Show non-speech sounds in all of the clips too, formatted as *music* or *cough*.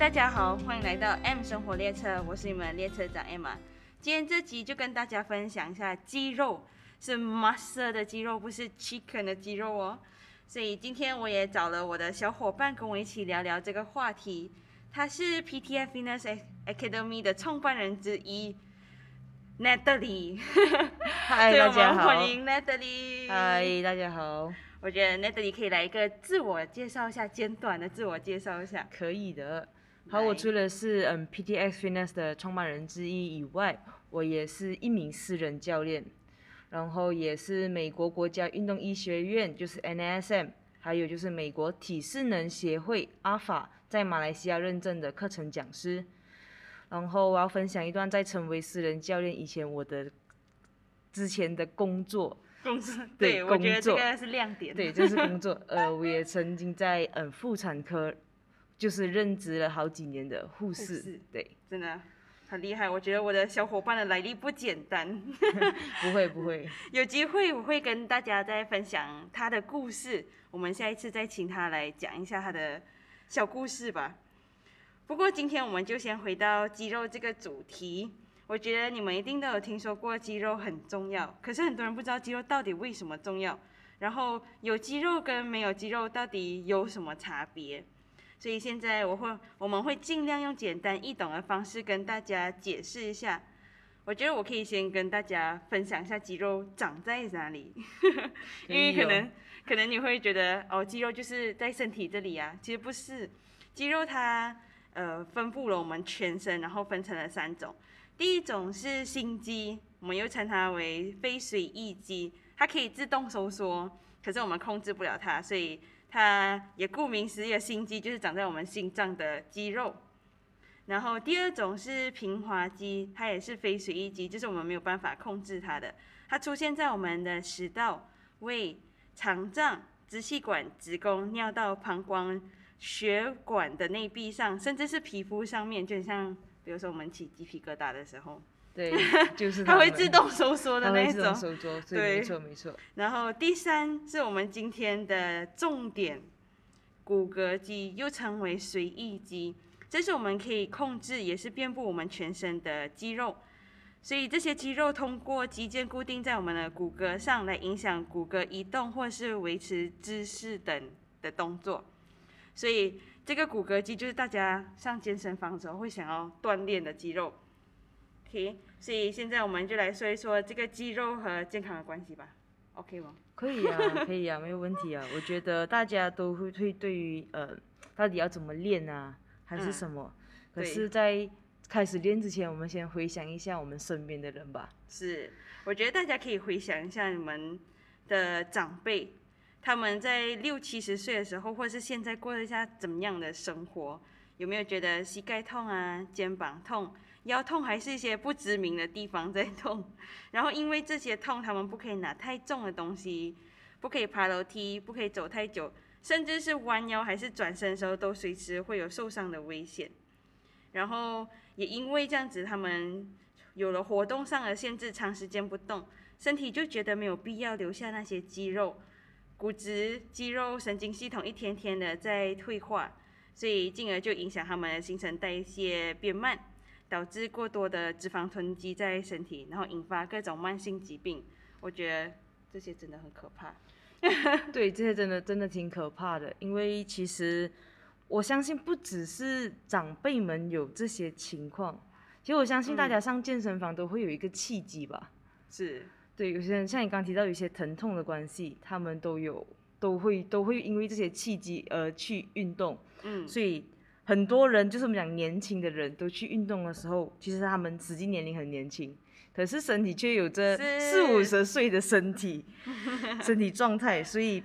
大家好，欢迎来到 M 生活列车，我是你们列车长 Emma。今天这集就跟大家分享一下肌肉，是 muscle 的肌肉，不是 chicken 的肌肉哦。所以今天我也找了我的小伙伴跟我一起聊聊这个话题。他是 PTF Fitness Academy 的创办人之一，Natalie。嗨，*laughs* 大家好。欢迎 Natalie。嗨，大家好。我觉得 Natalie 可以来一个自我介绍一下，简短的自我介绍一下。可以的。好，我除了是嗯 PTX Fitness 的创办人之一以外，我也是一名私人教练，然后也是美国国家运动医学院，就是 NASM，还有就是美国体适能协会 Alpha 在马来西亚认证的课程讲师。然后我要分享一段在成为私人教练以前我的之前的工作。工作对，我觉得这个是亮点。对，这是工作。*laughs* 呃，我也曾经在嗯妇产科。就是任职了好几年的护士，对，真的很厉害。我觉得我的小伙伴的来历不简单。*laughs* *laughs* 不会不会，有机会我会跟大家再分享他的故事。我们下一次再请他来讲一下他的小故事吧。不过今天我们就先回到肌肉这个主题。我觉得你们一定都有听说过肌肉很重要，可是很多人不知道肌肉到底为什么重要。然后有肌肉跟没有肌肉到底有什么差别？所以现在我会，我们会尽量用简单易懂的方式跟大家解释一下。我觉得我可以先跟大家分享一下肌肉长在哪里，*laughs* 因为可能可能你会觉得哦，肌肉就是在身体这里啊，其实不是，肌肉它呃分布了我们全身，然后分成了三种。第一种是心肌，我们又称它为非水翼肌，它可以自动收缩，可是我们控制不了它，所以。它也顾名思义，心肌就是长在我们心脏的肌肉。然后第二种是平滑肌，它也是非随意肌，就是我们没有办法控制它的。它出现在我们的食道、胃、肠脏、支气管、子宫、尿道、膀胱、血管的内壁上，甚至是皮肤上面，就像比如说我们起鸡皮疙瘩的时候。对，*laughs* 就是它会自动收缩的那种，收缩，对，没错没错。然后第三是我们今天的重点，骨骼肌又称为随意肌，这是我们可以控制，也是遍布我们全身的肌肉。所以这些肌肉通过肌腱固定在我们的骨骼上来影响骨骼移动或是维持姿势等的动作。所以这个骨骼肌就是大家上健身房的时候会想要锻炼的肌肉。OK，所以现在我们就来说一说这个肌肉和健康的关系吧。OK 吗？可以啊，*laughs* 可以啊，没有问题啊。我觉得大家都会会对于呃，到底要怎么练啊，还是什么？可是，在开始练之前，我们先回想一下我们身边的人吧。是，我觉得大家可以回想一下你们的长辈，他们在六七十岁的时候，或是现在过一下怎么样的生活？有没有觉得膝盖痛啊，肩膀痛？腰痛还是一些不知名的地方在痛，*laughs* 然后因为这些痛，他们不可以拿太重的东西，不可以爬楼梯，不可以走太久，甚至是弯腰还是转身的时候，都随时会有受伤的危险。然后也因为这样子，他们有了活动上的限制，长时间不动，身体就觉得没有必要留下那些肌肉，骨质、肌肉、神经系统一天天的在退化，所以进而就影响他们的新陈代谢变慢。导致过多的脂肪囤积在身体，然后引发各种慢性疾病。我觉得这些真的很可怕。*laughs* 对，这些真的真的挺可怕的。因为其实我相信不只是长辈们有这些情况，其实我相信大家上健身房都会有一个契机吧。是，对，有些人像你刚提到有一些疼痛的关系，他们都有都会都会因为这些契机而去运动。嗯，所以。很多人就是我们讲年轻的人都去运动的时候，其实他们实际年龄很年轻，可是身体却有着四五十岁的身体 *laughs* 身体状态，所以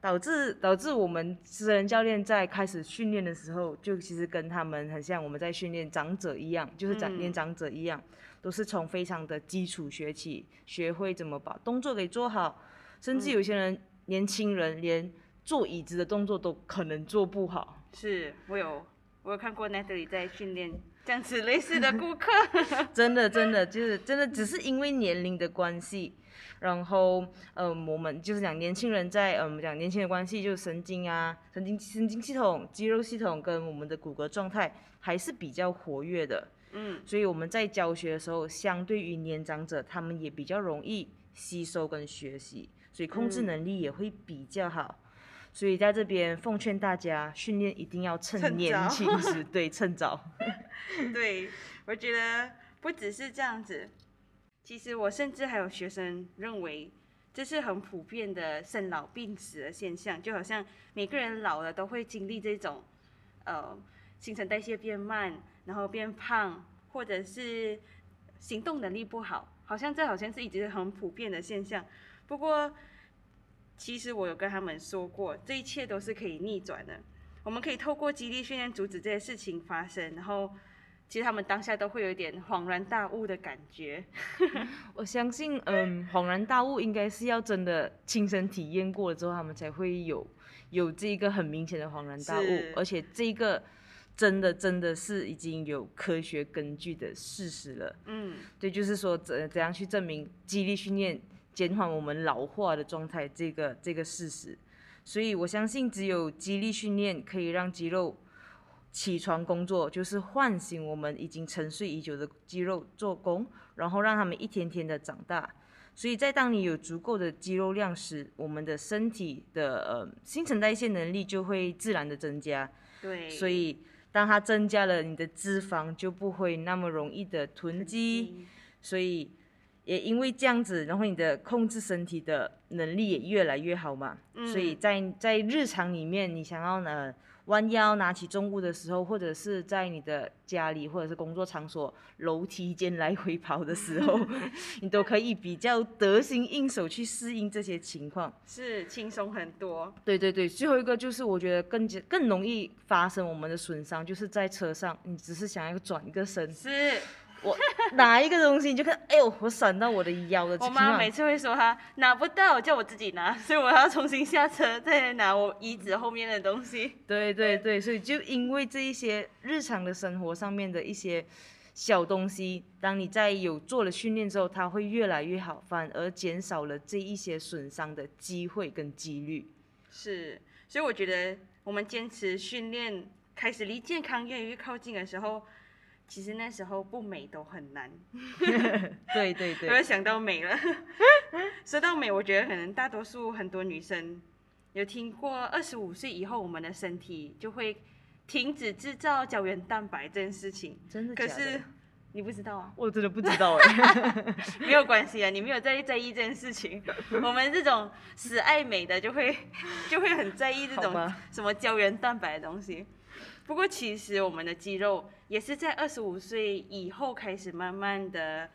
导致导致我们私人教练在开始训练的时候，就其实跟他们很像我们在训练长者一样，就是长练长者一样，都是从非常的基础学起，学会怎么把动作给做好，甚至有些人年轻人连坐椅子的动作都可能做不好。是我有。我有看过 Natalie 在训练这样子类似的顾客，*laughs* 真的真的就是真的只是因为年龄的关系，然后，嗯，我们就是讲年轻人在，嗯，我们讲年轻的关系，就是神经啊，神经神经系统、肌肉系统跟我们的骨骼状态还是比较活跃的。嗯，所以我们在教学的时候，相对于年长者，他们也比较容易吸收跟学习，所以控制能力也会比较好。所以在这边奉劝大家，训练一定要趁年轻时，对，*laughs* 趁早。*laughs* 对，我觉得不只是这样子。其实我甚至还有学生认为，这是很普遍的生老病死的现象，就好像每个人老了都会经历这种，呃，新陈代谢变慢，然后变胖，或者是行动能力不好，好像这好像是一直很普遍的现象。不过，其实我有跟他们说过，这一切都是可以逆转的，我们可以透过激励训练阻止这些事情发生，然后。其实他们当下都会有一点恍然大悟的感觉。*laughs* 我相信，嗯，恍然大悟应该是要真的亲身体验过了之后，他们才会有有这一个很明显的恍然大悟。而且这个真的真的是已经有科学根据的事实了。嗯，对，就是说怎怎样去证明激励训练减缓我们老化的状态这个这个事实。所以我相信，只有肌力训练可以让肌肉。起床工作就是唤醒我们已经沉睡已久的肌肉做工，然后让他们一天天的长大。所以在当你有足够的肌肉量时，我们的身体的呃新陈代谢能力就会自然的增加。对。所以当它增加了，你的脂肪就不会那么容易的囤积。所以也因为这样子，然后你的控制身体的能力也越来越好嘛。嗯。所以在在日常里面，你想要呢？弯腰拿起重物的时候，或者是在你的家里或者是工作场所楼梯间来回跑的时候，*laughs* 你都可以比较得心应手去适应这些情况，是轻松很多。对对对，最后一个就是我觉得更加更容易发生我们的损伤，就是在车上，你只是想要转一个身。是。我拿一个东西，你就看，哎呦，我闪到我的腰了。我妈每次会说她拿不到，叫我自己拿，*laughs* 所以我要重新下车再拿我椅子后面的东西。对对对，所以就因为这一些日常的生活上面的一些小东西，当你在有做了训练之后，它会越来越好，反而减少了这一些损伤的机会跟几率。是，所以我觉得我们坚持训练，开始离健康越来越靠近的时候。其实那时候不美都很难，对 *laughs* 对对，我又想到美了。*laughs* 说到美，我觉得可能大多数很多女生有听过，二十五岁以后我们的身体就会停止制造胶原蛋白这件事情。真的？可是你不知道啊？*laughs* 我真的不知道哎。没有关系啊，你没有在在意这件事情。我们这种死爱美的就会就会很在意这种什么胶原蛋白的东西。不过其实我们的肌肉也是在二十五岁以后开始慢慢的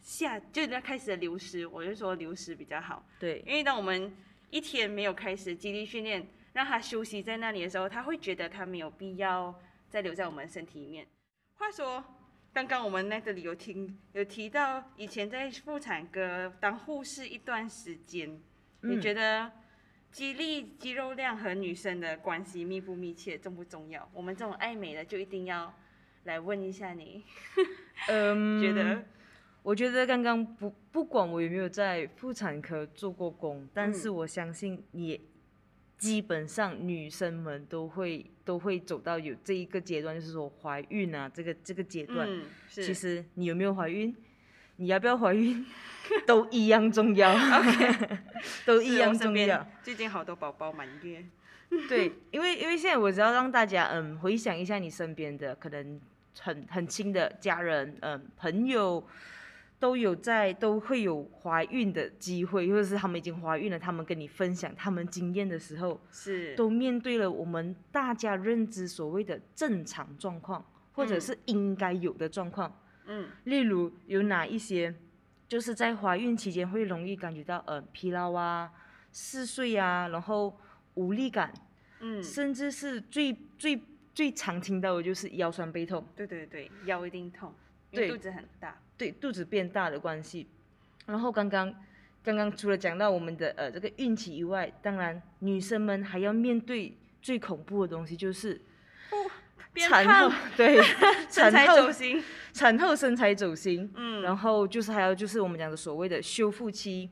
下，就要开始流失。我就说流失比较好。对，因为当我们一天没有开始肌力训练，让他休息在那里的时候，他会觉得他没有必要再留在我们身体里面。话说，刚刚我们那个里有听有提到以前在妇产科当护士一段时间，你觉得？肌力、肌肉量和女生的关系密不密切，重不重要？我们这种爱美的就一定要来问一下你。*laughs* 嗯，*laughs* 觉得？我觉得刚刚不不管我有没有在妇产科做过工，但是我相信也基本上女生们都会都会走到有这一个阶段，就是说怀孕啊这个这个阶段。嗯，是。其实你有没有怀孕？你要不要怀孕？*laughs* 都一样重要，*laughs* 都一样重要。最近好多宝宝满月。*laughs* 对，因为因为现在我只要让大家嗯回想一下你身边的可能很很亲的家人嗯朋友都有在都会有怀孕的机会，或者是他们已经怀孕了，他们跟你分享他们经验的时候，是都面对了我们大家认知所谓的正常状况，或者是应该有的状况。嗯，例如有哪一些？就是在怀孕期间会容易感觉到呃疲劳啊、嗜睡啊，然后无力感，嗯，甚至是最最最常听到的就是腰酸背痛。对对对，腰一定痛，对，肚子很大。对，肚子变大的关系。然后刚刚刚刚除了讲到我们的呃这个孕期以外，当然女生们还要面对最恐怖的东西就是。产后对，*laughs* 身材走形，产后身材走形，嗯，然后就是还有就是我们讲的所谓的修复期，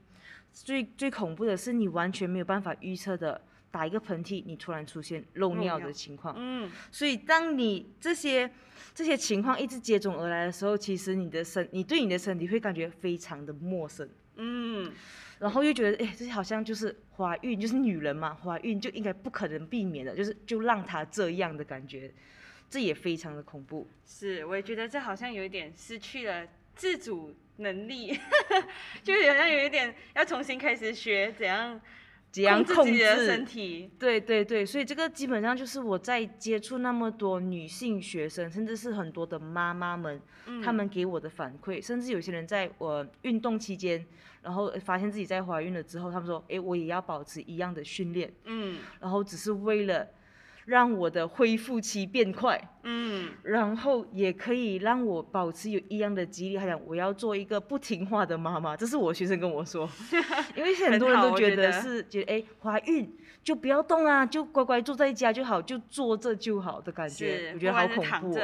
最最恐怖的是，你完全没有办法预测的，打一个喷嚏，你突然出现漏尿的情况。嗯，所以当你这些这些情况一直接踵而来的时候，其实你的身，你对你的身体会感觉非常的陌生。嗯，然后又觉得，哎，这好像就是怀孕，就是女人嘛，怀孕就应该不可能避免的，就是就让她这样的感觉，这也非常的恐怖。是，我也觉得这好像有一点失去了自主能力，*laughs* 就好像有一点要重新开始学怎样怎样控制自己的身体。对对对，所以这个基本上就是我在接触那么多女性学生，甚至是很多的妈妈们，他们给我的反馈，甚至有些人在我运动期间。然后发现自己在怀孕了之后，他们说：“哎，我也要保持一样的训练。”嗯，然后只是为了让我的恢复期变快。嗯，然后也可以让我保持有一样的激励。他讲：“我要做一个不听话的妈妈。”这是我学生跟我说，*laughs* 因为很多人都觉得是觉得哎，怀孕就不要动啊，就乖乖坐在家就好，就坐着就好的感觉，我觉得好恐怖。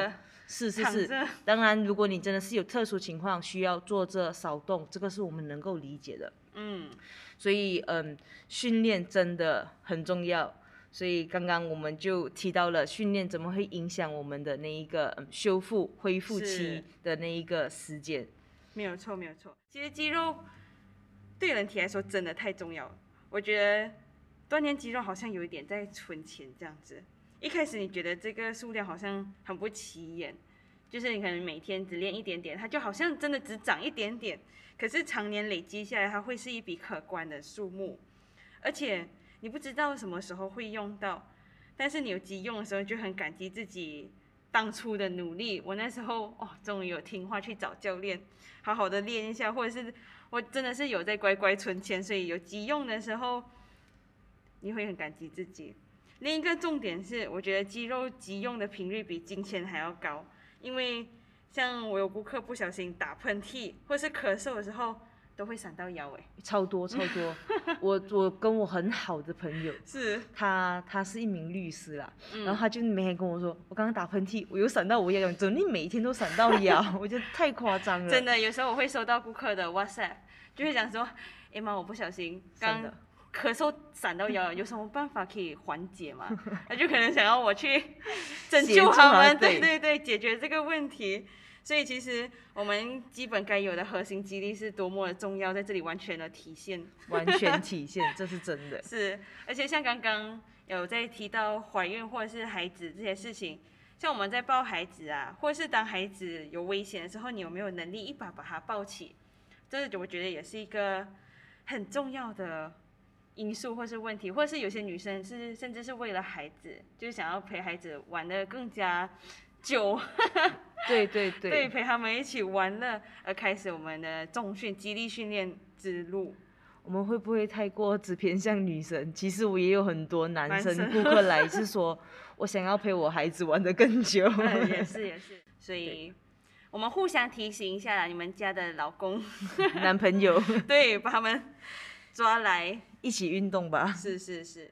是是是，当然，如果你真的是有特殊情况需要坐这少动，这个是我们能够理解的。嗯，所以嗯，训练真的很重要。所以刚刚我们就提到了训练怎么会影响我们的那一个修复恢复期的那一个时间。没有错，没有错。其实肌肉对人体来说真的太重要了。我觉得锻炼肌肉好像有一点在存钱这样子。一开始你觉得这个数量好像很不起眼，就是你可能每天只练一点点，它就好像真的只长一点点。可是常年累积下来，它会是一笔可观的数目，而且你不知道什么时候会用到，但是你有急用的时候就很感激自己当初的努力。我那时候哦，终于有听话去找教练，好好的练一下，或者是我真的是有在乖乖存钱，所以有急用的时候，你会很感激自己。另一个重点是，我觉得肌肉急用的频率比金钱还要高，因为像我有顾客不小心打喷嚏或是咳嗽的时候，都会闪到腰哎，超多超多。*laughs* 我我跟我很好的朋友，是他他是一名律师啦，然后他就每天跟我说，我刚刚打喷嚏，我有闪到我腰，怎么你每天都闪到腰？*laughs* 我觉得太夸张了。真的，有时候我会收到顾客的 WhatsApp，就会讲说，哎妈，我不小心刚。咳嗽闪到腰，*laughs* 有什么办法可以缓解吗？他就可能想要我去拯救他们，对对对，解决这个问题。所以其实我们基本该有的核心激励是多么的重要，在这里完全的体现，完全体现，这是真的。*laughs* 是，而且像刚刚有在提到怀孕或者是孩子这些事情，像我们在抱孩子啊，或者是当孩子有危险的时候，你有没有能力一把把他抱起？这是我觉得也是一个很重要的。因素或是问题，或者是有些女生是甚至是为了孩子，就是想要陪孩子玩的更加久，对 *laughs* 对对，对陪他们一起玩乐而开始我们的重训、激励训练之路。我们会不会太过只偏向女生？其实我也有很多男生顾客来是说，我想要陪我孩子玩的更久。也 *laughs* 是也是，*laughs* 所以我们互相提醒一下你们家的老公、男朋友，对，把他们抓来。一起运动吧。是是是，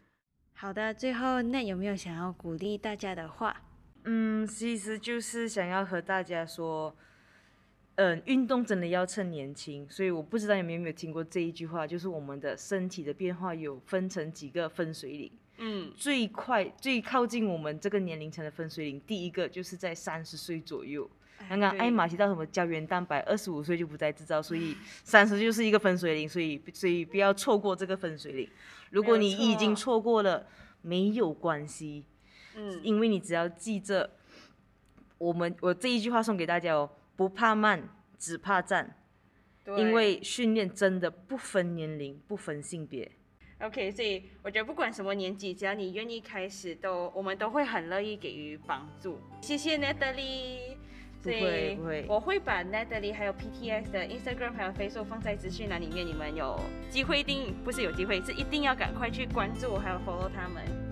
好的。最后，那有没有想要鼓励大家的话？嗯，其实就是想要和大家说，嗯，运动真的要趁年轻。所以我不知道你们有没有听过这一句话，就是我们的身体的变化有分成几个分水岭。嗯，最快最靠近我们这个年龄层的分水岭，第一个就是在三十岁左右。刚刚艾玛提到什么胶原蛋白，二十五岁就不再制造，所以三十就是一个分水岭，所以所以不要错过这个分水岭。如果你已经错过了，没有关系，嗯，因为你只要记着，我们我这一句话送给大家哦，不怕慢，只怕站，因为训练真的不分年龄，不分性别。OK，所以我觉得不管什么年纪，只要你愿意开始，都我们都会很乐意给予帮助。谢谢 Natalie。不会我会把 Natalie 还有 PTS 的 Instagram 还有 Facebook 放在资讯栏里面，你们有机会一定不是有机会，是一定要赶快去关注还有 follow 他们。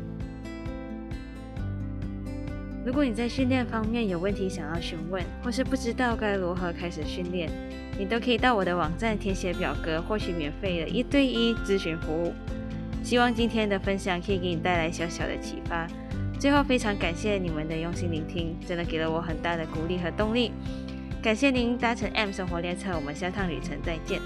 如果你在训练方面有问题想要询问，或是不知道该如何开始训练，你都可以到我的网站填写表格，获取免费的一对一咨询服务。希望今天的分享可以给你带来小小的启发。最后，非常感谢你们的用心聆听，真的给了我很大的鼓励和动力。感谢您搭乘 M 生活列车，我们下趟旅程再见。